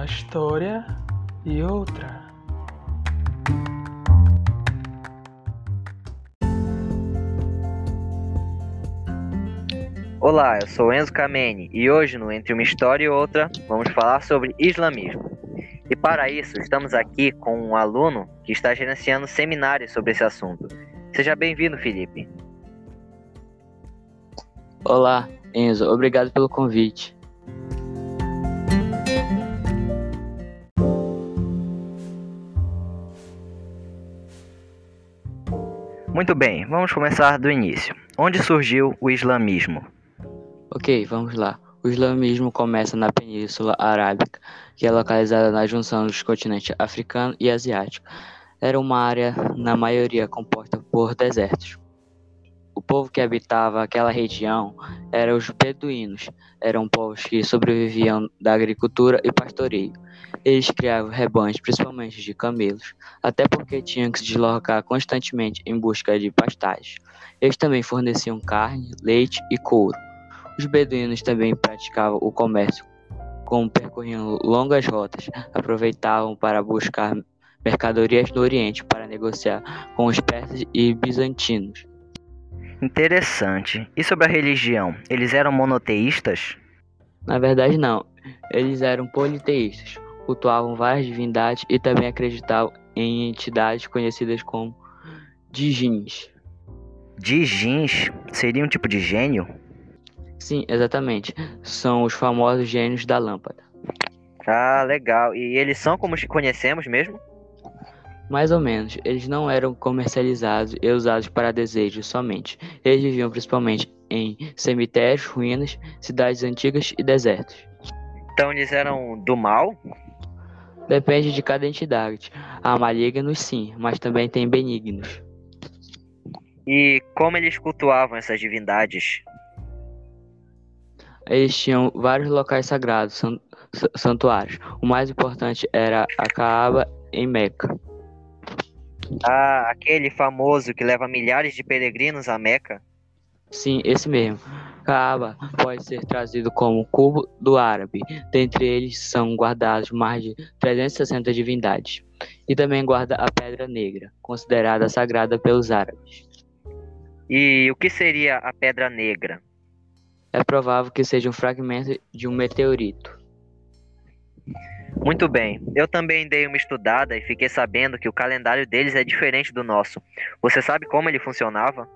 uma história e outra. Olá, eu sou Enzo Kameni e hoje no Entre uma História e Outra vamos falar sobre islamismo. E para isso estamos aqui com um aluno que está gerenciando seminários sobre esse assunto. Seja bem-vindo, Felipe. Olá, Enzo, obrigado pelo convite. Muito bem, vamos começar do início. Onde surgiu o islamismo? Ok, vamos lá. O islamismo começa na Península Arábica, que é localizada na junção dos continentes africano e asiático. Era uma área, na maioria, composta por desertos. Povo que habitava aquela região eram os beduínos. Eram povos que sobreviviam da agricultura e pastoreio. Eles criavam rebanhos, principalmente de camelos, até porque tinham que se deslocar constantemente em busca de pastagens. Eles também forneciam carne, leite e couro. Os beduínos também praticavam o comércio, como percorriam longas rotas, aproveitavam para buscar mercadorias no Oriente para negociar com os persas e bizantinos. Interessante. E sobre a religião? Eles eram monoteístas? Na verdade, não. Eles eram politeístas, cultuavam várias divindades e também acreditavam em entidades conhecidas como djinns. Djinns seria um tipo de gênio? Sim, exatamente. São os famosos gênios da lâmpada. Ah, legal. E eles são como os conhecemos mesmo? Mais ou menos. Eles não eram comercializados e usados para desejos somente. Eles viviam principalmente em cemitérios, ruínas, cidades antigas e desertos. Então eles eram do mal? Depende de cada entidade. Há malignos sim, mas também tem benignos. E como eles cultuavam essas divindades? Eles tinham vários locais sagrados, santuários. O mais importante era a Kaaba em Meca. Ah, aquele famoso que leva milhares de peregrinos a Meca? Sim, esse mesmo. Kaaba pode ser trazido como cubo do árabe. Dentre eles são guardados mais de 360 divindades. E também guarda a Pedra Negra, considerada sagrada pelos árabes. E o que seria a Pedra Negra? É provável que seja um fragmento de um meteorito. Muito bem. Eu também dei uma estudada e fiquei sabendo que o calendário deles é diferente do nosso. Você sabe como ele funcionava?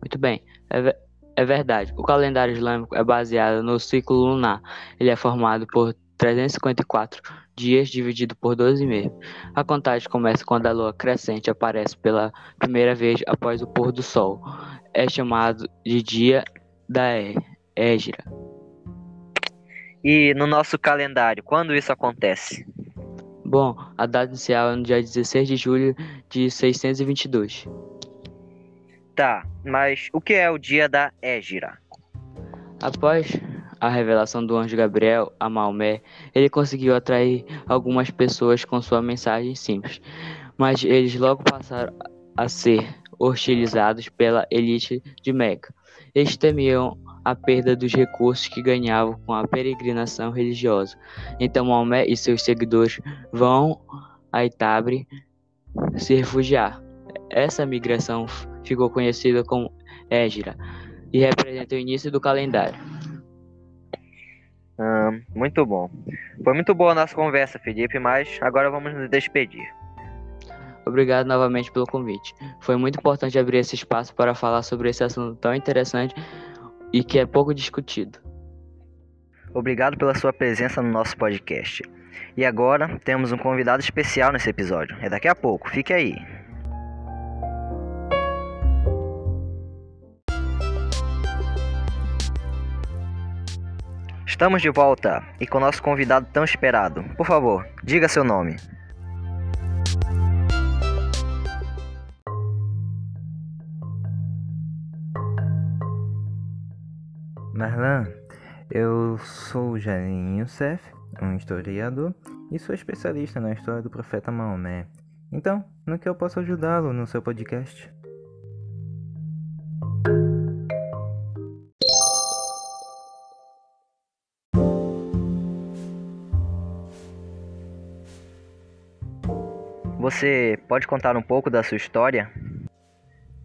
Muito bem. É, é verdade. O calendário islâmico é baseado no ciclo lunar. Ele é formado por 354 dias dividido por 12 meses. A contagem começa quando a lua crescente aparece pela primeira vez após o pôr do sol. É chamado de dia da Égira. E no nosso calendário, quando isso acontece? Bom, a data inicial é no dia 16 de julho de 622. Tá, mas o que é o dia da Égira? Após a revelação do anjo Gabriel a Maomé, ele conseguiu atrair algumas pessoas com sua mensagem simples, mas eles logo passaram a ser hostilizados pela elite de Meca. Eles temiam a perda dos recursos que ganhavam com a peregrinação religiosa. Então Maomé e seus seguidores vão a Itabre se refugiar. Essa migração ficou conhecida como Égira e representa o início do calendário. Hum, muito bom. Foi muito boa a nossa conversa, Felipe, mas agora vamos nos despedir. Obrigado novamente pelo convite. Foi muito importante abrir esse espaço para falar sobre esse assunto tão interessante e que é pouco discutido. Obrigado pela sua presença no nosso podcast. E agora temos um convidado especial nesse episódio. É daqui a pouco, fique aí. Estamos de volta e com nosso convidado tão esperado. Por favor, diga seu nome. Marlan, eu sou Jalim Youssef, um historiador, e sou especialista na história do profeta Maomé. Então, no que eu posso ajudá-lo no seu podcast? Você pode contar um pouco da sua história?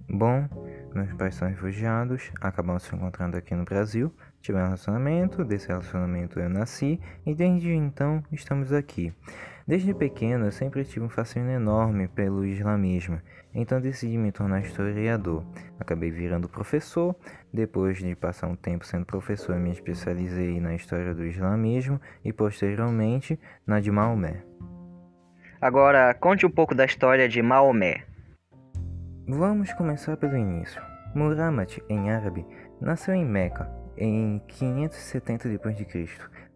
Bom, meus pais são refugiados, acabamos se encontrando aqui no Brasil, tivemos um relacionamento, desse relacionamento eu nasci e desde então estamos aqui. Desde pequeno eu sempre tive um fascínio enorme pelo islamismo, então decidi me tornar historiador. Acabei virando professor, depois de passar um tempo sendo professor me especializei na história do islamismo e posteriormente na de Maomé. Agora, conte um pouco da história de Maomé. Vamos começar pelo início. Muhammad, em árabe, nasceu em Meca em 570 d.C.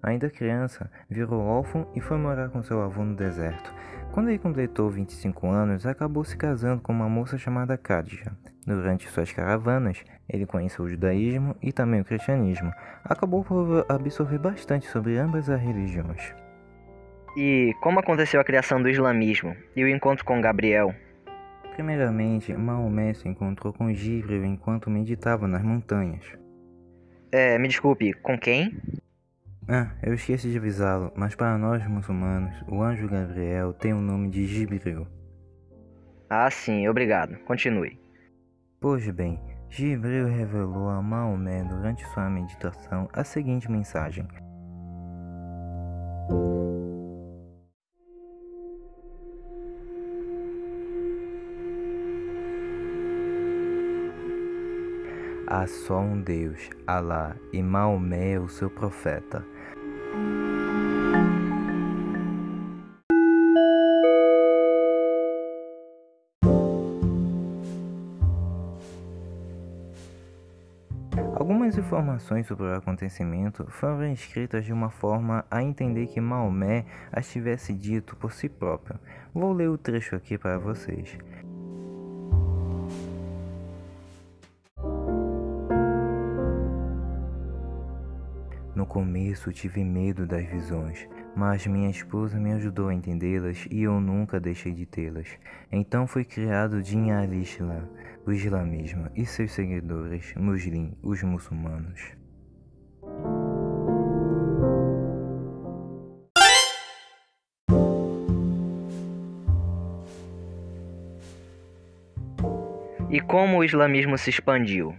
Ainda criança, virou órfão e foi morar com seu avô no deserto. Quando ele completou 25 anos, acabou se casando com uma moça chamada Khadija. Durante suas caravanas, ele conheceu o judaísmo e também o cristianismo. Acabou por absorver bastante sobre ambas as religiões. E como aconteceu a criação do islamismo e o encontro com Gabriel? Primeiramente, Maomé se encontrou com Gibril enquanto meditava nas montanhas. É, me desculpe, com quem? Ah, eu esqueci de avisá-lo, mas para nós muçulmanos, o anjo Gabriel tem o nome de Gibril. Ah, sim, obrigado. Continue. Pois bem, Gibril revelou a Maomé durante sua meditação a seguinte mensagem: Há só um Deus, Alá, e Maomé é o seu profeta. Algumas informações sobre o acontecimento foram escritas de uma forma a entender que Maomé as tivesse dito por si próprio. Vou ler o trecho aqui para vocês. No começo tive medo das visões, mas minha esposa me ajudou a entendê-las e eu nunca deixei de tê-las. Então foi criado Din al-Islam, o islamismo, e seus seguidores, Muslim, os muçulmanos. E como o islamismo se expandiu?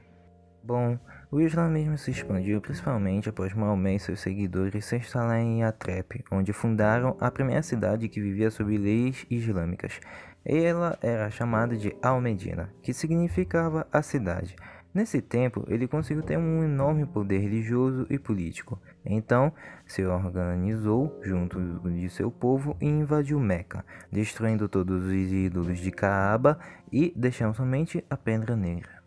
Bom, o islamismo se expandiu principalmente após Maomé e seus seguidores se instalarem em Atrep, onde fundaram a primeira cidade que vivia sob leis islâmicas. Ela era chamada de Al-Medina, que significava a cidade. Nesse tempo, ele conseguiu ter um enorme poder religioso e político. Então, se organizou junto de seu povo e invadiu Meca, destruindo todos os ídolos de Kaaba e deixando somente a Pedra Negra.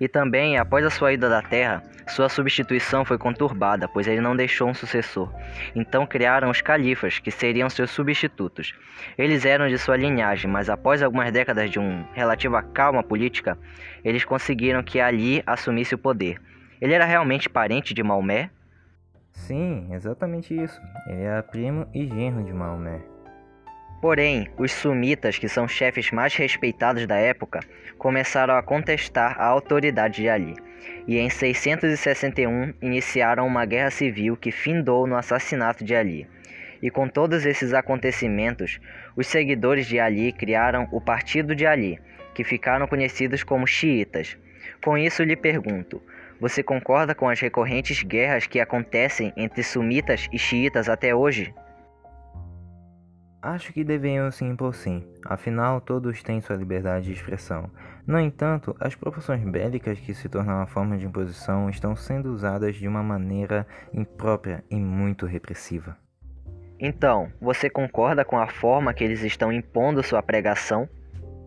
E também, após a sua ida da Terra, sua substituição foi conturbada, pois ele não deixou um sucessor. Então criaram os califas, que seriam seus substitutos. Eles eram de sua linhagem, mas após algumas décadas de um relativa calma política, eles conseguiram que Ali assumisse o poder. Ele era realmente parente de Maomé? Sim, exatamente isso. Ele era primo e genro de Maomé. Porém, os sumitas, que são chefes mais respeitados da época, começaram a contestar a autoridade de Ali, e em 661 iniciaram uma guerra civil que findou no assassinato de Ali. E com todos esses acontecimentos, os seguidores de Ali criaram o Partido de Ali, que ficaram conhecidos como xiitas. Com isso lhe pergunto: você concorda com as recorrentes guerras que acontecem entre sumitas e xiitas até hoje? Acho que deveriam se impor sim, afinal todos têm sua liberdade de expressão. No entanto, as proporções bélicas que se tornam uma forma de imposição estão sendo usadas de uma maneira imprópria e muito repressiva. Então, você concorda com a forma que eles estão impondo sua pregação?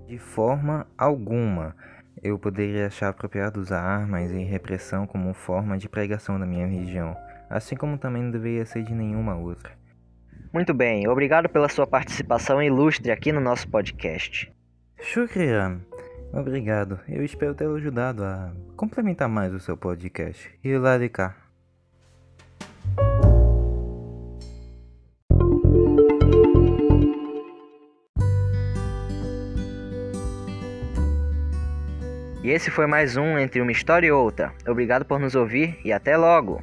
De forma alguma. Eu poderia achar apropriado usar armas e repressão como forma de pregação da minha religião, assim como também não deveria ser de nenhuma outra. Muito bem, obrigado pela sua participação ilustre aqui no nosso podcast. Shukriyan. Obrigado. Eu espero ter ajudado a complementar mais o seu podcast. E lá de cá. E esse foi mais um Entre uma História e Outra. Obrigado por nos ouvir e até logo!